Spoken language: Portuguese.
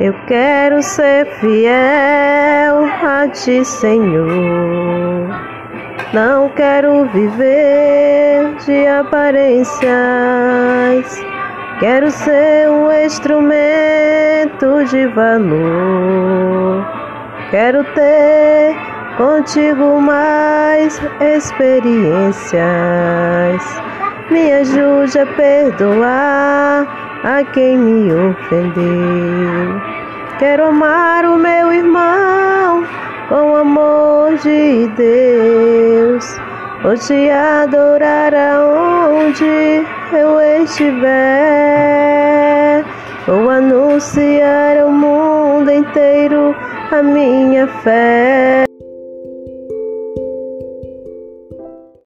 Eu quero ser fiel a ti, Senhor. Não quero viver de aparências. Quero ser um instrumento de valor. Quero ter contigo mais experiências. Me ajude a perdoar a quem me ofendeu. Quero amar o meu irmão com o amor de Deus. Vou te adorar aonde eu estiver. Vou anunciar ao mundo inteiro a minha fé.